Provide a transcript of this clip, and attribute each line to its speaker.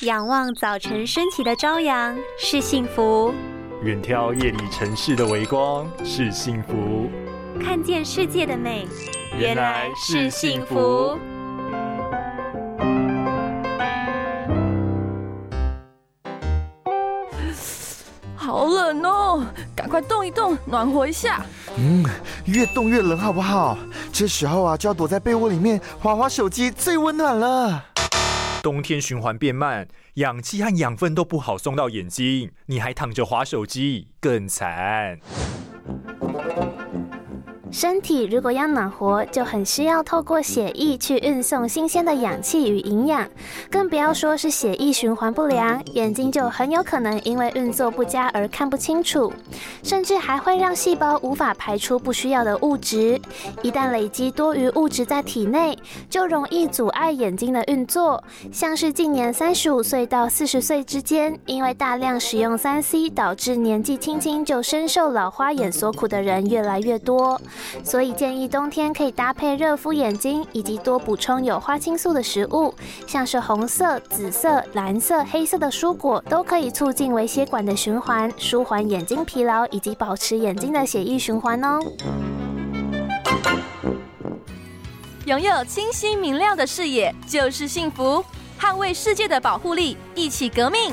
Speaker 1: 仰望早晨升起的朝阳是幸福，
Speaker 2: 远眺夜里城市的微光是幸福，
Speaker 1: 看见世界的美
Speaker 2: 原来是幸福。
Speaker 3: 好冷哦，赶快动一动，暖和一下。
Speaker 4: 嗯，越动越冷，好不好？这时候啊，就要躲在被窝里面滑滑手机，最温暖了。
Speaker 2: 冬天循环变慢，氧气和养分都不好送到眼睛，你还躺着滑手机，更惨。
Speaker 1: 身体如果要暖和，就很需要透过血液去运送新鲜的氧气与营养，更不要说是血液循环不良，眼睛就很有可能因为运作不佳而看不清楚，甚至还会让细胞无法排出不需要的物质。一旦累积多余物质在体内，就容易阻碍眼睛的运作。像是近年三十五岁到四十岁之间，因为大量使用三 C 导致年纪轻轻就深受老花眼所苦的人越来越多。所以建议冬天可以搭配热敷眼睛，以及多补充有花青素的食物，像是红红色、紫色、蓝色、黑色的蔬果，都可以促进微血管的循环，舒缓眼睛疲劳，以及保持眼睛的血液循环哦。
Speaker 3: 拥有清晰明亮的视野就是幸福，捍卫世界的保护力，一起革命。